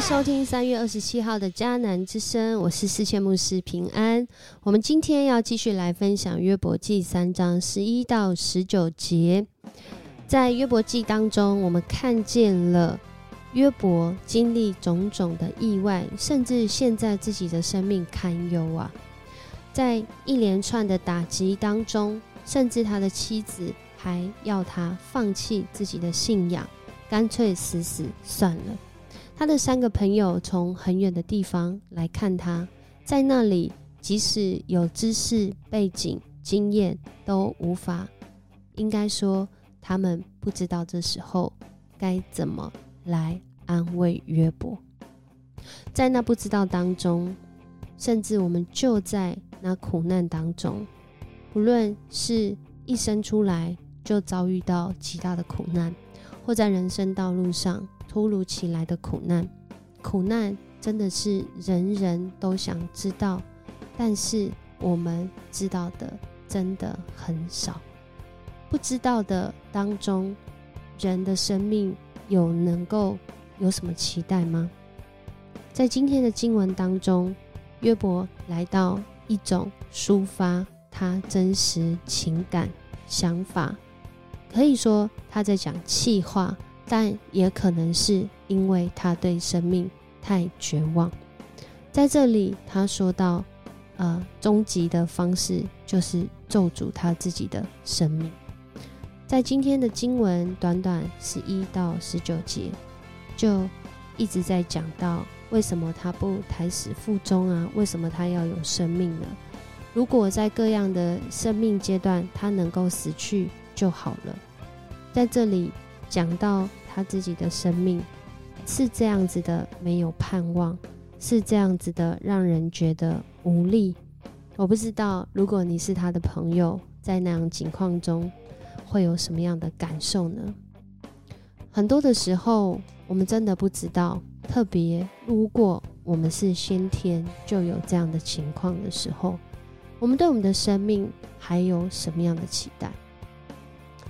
收听三月二十七号的迦南之声，我是世界牧师平安。我们今天要继续来分享约伯记三章十一到十九节。在约伯记当中，我们看见了约伯经历种种的意外，甚至现在自己的生命堪忧啊。在一连串的打击当中，甚至他的妻子还要他放弃自己的信仰，干脆死死算了。他的三个朋友从很远的地方来看他，在那里，即使有知识背景、经验，都无法。应该说，他们不知道这时候该怎么来安慰约伯。在那不知道当中，甚至我们就在那苦难当中，不论是一生出来就遭遇到极大的苦难，或在人生道路上。突如其来的苦难，苦难真的是人人都想知道，但是我们知道的真的很少。不知道的当中，人的生命有能够有什么期待吗？在今天的经文当中，约伯来到一种抒发他真实情感想法，可以说他在讲气话。但也可能是因为他对生命太绝望，在这里他说到，呃，终极的方式就是咒诅他自己的生命。在今天的经文短短十一到十九节，就一直在讲到为什么他不胎死腹中啊？为什么他要有生命呢？如果在各样的生命阶段他能够死去就好了。在这里讲到。他自己的生命是这样子的，没有盼望，是这样子的，让人觉得无力。我不知道，如果你是他的朋友，在那样情况中，会有什么样的感受呢？很多的时候，我们真的不知道。特别如果我们是先天就有这样的情况的时候，我们对我们的生命还有什么样的期待？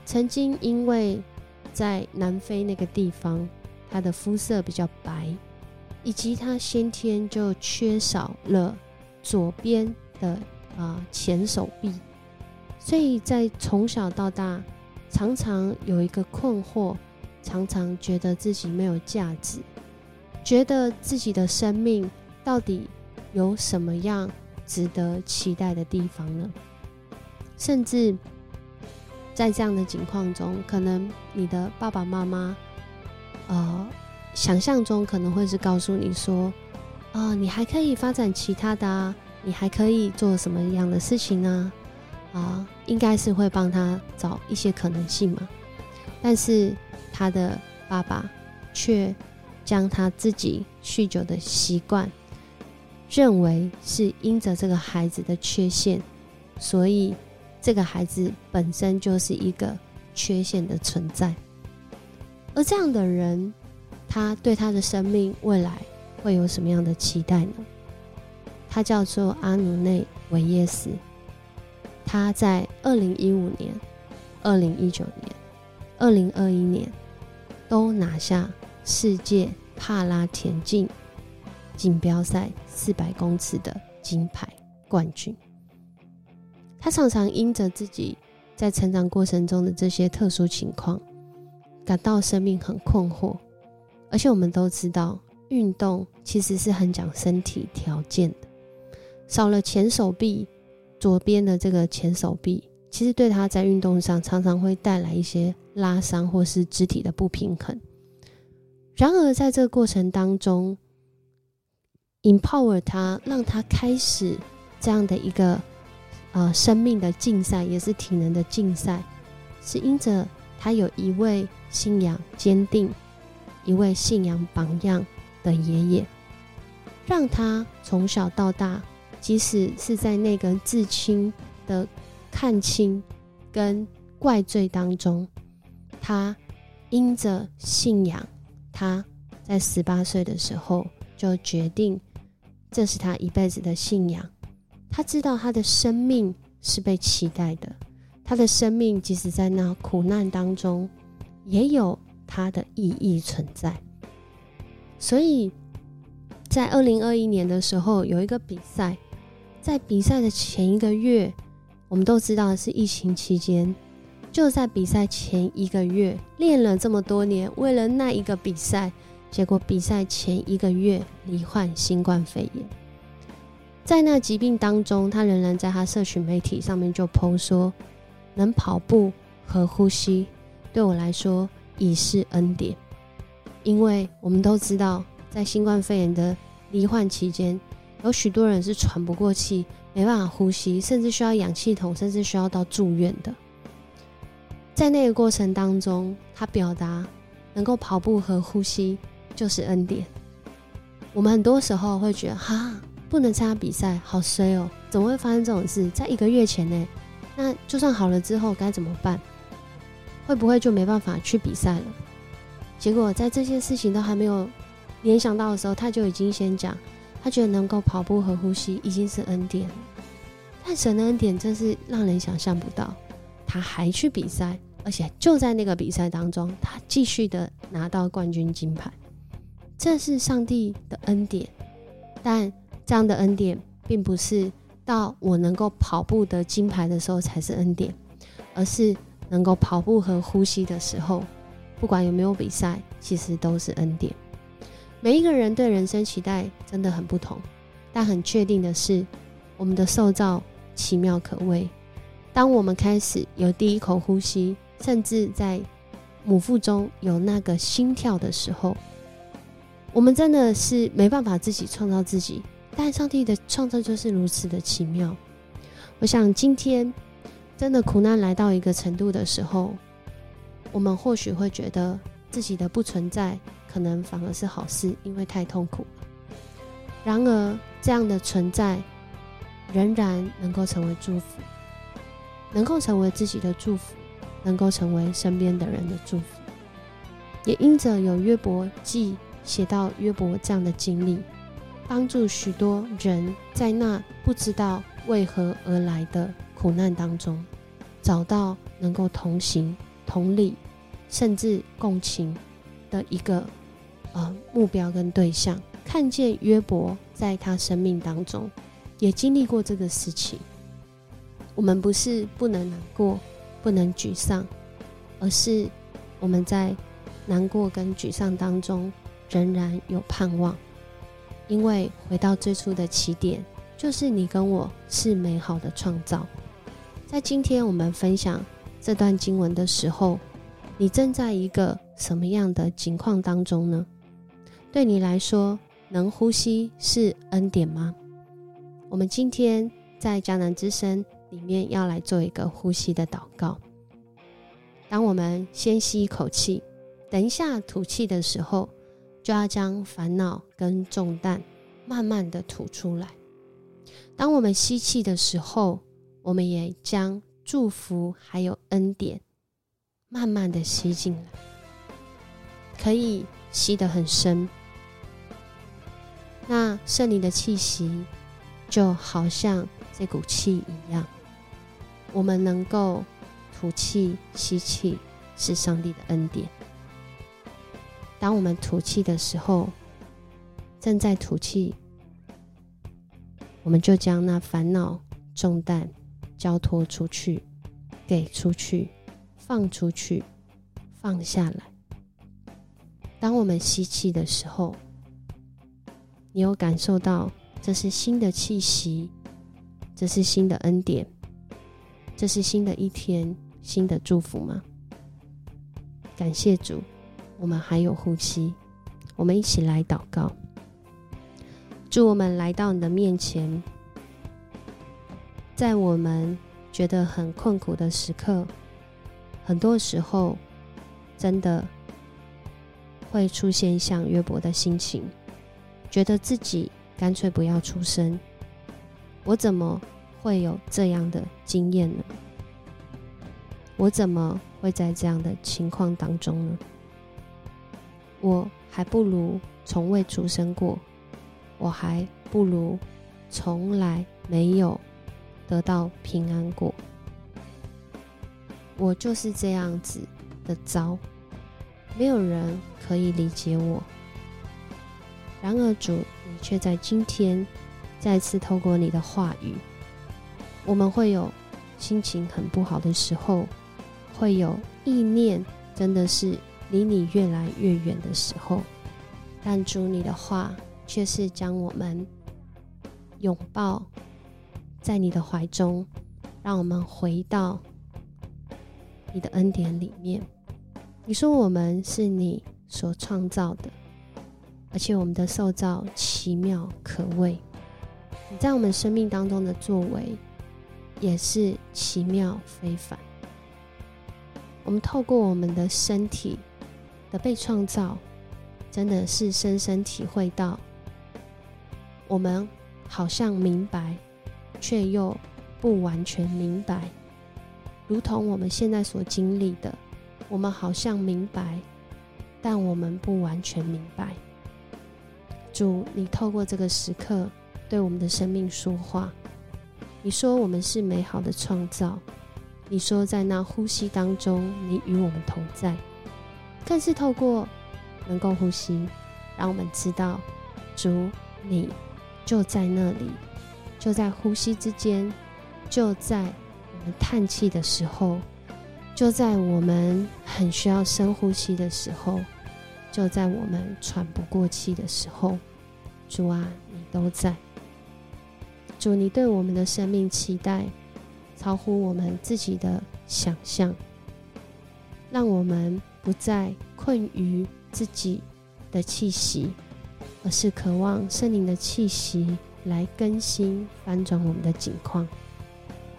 曾经因为。在南非那个地方，他的肤色比较白，以及他先天就缺少了左边的啊前手臂，所以在从小到大，常常有一个困惑，常常觉得自己没有价值，觉得自己的生命到底有什么样值得期待的地方呢？甚至。在这样的情况中，可能你的爸爸妈妈，呃，想象中可能会是告诉你说，啊，你还可以发展其他的啊，你还可以做什么样的事情呢？啊，应该是会帮他找一些可能性嘛。但是他的爸爸却将他自己酗酒的习惯，认为是因着这个孩子的缺陷，所以。这个孩子本身就是一个缺陷的存在，而这样的人，他对他的生命未来会有什么样的期待呢？他叫做阿努内维耶斯，他在二零一五年、二零一九年、二零二一年都拿下世界帕拉田径锦标赛四百公尺的金牌冠军。他常常因着自己在成长过程中的这些特殊情况，感到生命很困惑。而且我们都知道，运动其实是很讲身体条件的。少了前手臂，左边的这个前手臂，其实对他在运动上常常会带来一些拉伤或是肢体的不平衡。然而，在这个过程当中，empower 他，让他开始这样的一个。呃，生命的竞赛也是体能的竞赛，是因着他有一位信仰坚定、一位信仰榜样的爷爷，让他从小到大，即使是在那个至亲的看清跟怪罪当中，他因着信仰，他在十八岁的时候就决定，这是他一辈子的信仰。他知道他的生命是被期待的，他的生命即使在那苦难当中，也有他的意义存在。所以在二零二一年的时候有一个比赛，在比赛的前一个月，我们都知道是疫情期间，就在比赛前一个月练了这么多年，为了那一个比赛，结果比赛前一个月罹患新冠肺炎。在那疾病当中，他仍然在他社群媒体上面就 PO 说：“能跑步和呼吸，对我来说已是恩典，因为我们都知道。”在新冠肺炎的罹患期间，有许多人是喘不过气，没办法呼吸，甚至需要氧气筒，甚至需要到住院的。在那个过程当中，他表达能够跑步和呼吸就是恩典。我们很多时候会觉得，哈，不能参加比赛，好衰哦，怎么会发生这种事？在一个月前呢？那就算好了之后该怎么办？会不会就没办法去比赛了？结果在这些事情都还没有。联想到的时候，他就已经先讲，他觉得能够跑步和呼吸已经是恩典了。但神的恩典真是让人想象不到，他还去比赛，而且就在那个比赛当中，他继续的拿到冠军金牌。这是上帝的恩典，但这样的恩典并不是到我能够跑步得金牌的时候才是恩典，而是能够跑步和呼吸的时候，不管有没有比赛，其实都是恩典。每一个人对人生期待真的很不同，但很确定的是，我们的受造奇妙可畏。当我们开始有第一口呼吸，甚至在母腹中有那个心跳的时候，我们真的是没办法自己创造自己。但上帝的创造就是如此的奇妙。我想今天真的苦难来到一个程度的时候，我们或许会觉得自己的不存在。可能反而是好事，因为太痛苦了。然而，这样的存在仍然能够成为祝福，能够成为自己的祝福，能够成为身边的人的祝福。也因着有约伯记写到约伯这样的经历，帮助许多人在那不知道为何而来的苦难当中，找到能够同行、同理，甚至共情的一个。呃，目标跟对象，看见约伯在他生命当中也经历过这个事情。我们不是不能难过、不能沮丧，而是我们在难过跟沮丧当中仍然有盼望，因为回到最初的起点，就是你跟我是美好的创造。在今天我们分享这段经文的时候，你正在一个什么样的情况当中呢？对你来说，能呼吸是恩典吗？我们今天在迦南之声里面要来做一个呼吸的祷告。当我们先吸一口气，等一下吐气的时候，就要将烦恼跟重担慢慢的吐出来。当我们吸气的时候，我们也将祝福还有恩典慢慢的吸进来，可以吸得很深。那圣灵的气息，就好像这股气一样，我们能够吐气、吸气，是上帝的恩典。当我们吐气的时候，正在吐气，我们就将那烦恼重担交托出去，给出去，放出去，放下来。当我们吸气的时候，你有感受到这是新的气息，这是新的恩典，这是新的一天，新的祝福吗？感谢主，我们还有呼吸，我们一起来祷告。祝我们来到你的面前，在我们觉得很困苦的时刻，很多时候真的会出现像约伯的心情。觉得自己干脆不要出生，我怎么会有这样的经验呢？我怎么会在这样的情况当中呢？我还不如从未出生过，我还不如从来没有得到平安过。我就是这样子的糟，没有人可以理解我。然而主，你却在今天再次透过你的话语，我们会有心情很不好的时候，会有意念真的是离你越来越远的时候，但主你的话却是将我们拥抱在你的怀中，让我们回到你的恩典里面。你说我们是你所创造的。而且我们的受造奇妙可畏，你在我们生命当中的作为也是奇妙非凡。我们透过我们的身体的被创造，真的是深深体会到，我们好像明白，却又不完全明白，如同我们现在所经历的，我们好像明白，但我们不完全明白。主，你透过这个时刻对我们的生命说话。你说我们是美好的创造。你说在那呼吸当中，你与我们同在。更是透过能够呼吸，让我们知道，主，你就在那里，就在呼吸之间，就在我们叹气的时候，就在我们很需要深呼吸的时候，就在我们喘不过气的时候。主啊，你都在。主，你对我们的生命期待超乎我们自己的想象，让我们不再困于自己的气息，而是渴望圣灵的气息来更新、翻转我们的境况。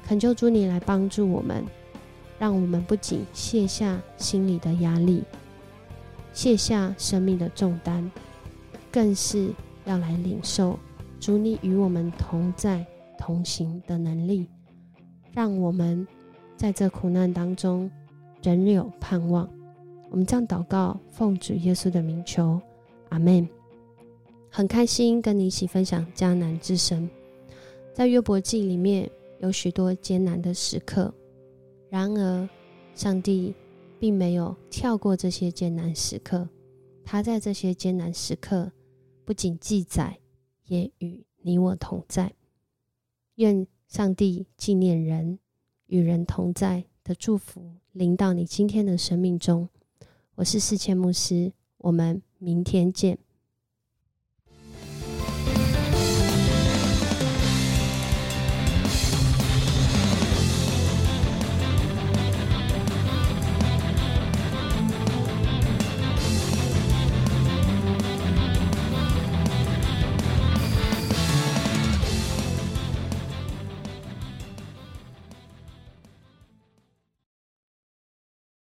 恳求主你来帮助我们，让我们不仅卸下心里的压力，卸下生命的重担，更是。要来领受主你与我们同在同行的能力，让我们在这苦难当中仍有盼望。我们将祷告，奉主耶稣的名求，阿门。很开心跟你一起分享迦南之声。在约伯记里面有许多艰难的时刻，然而上帝并没有跳过这些艰难时刻，他在这些艰难时刻。不仅记载，也与你我同在。愿上帝纪念人与人同在的祝福临到你今天的生命中。我是世谦牧师，我们明天见。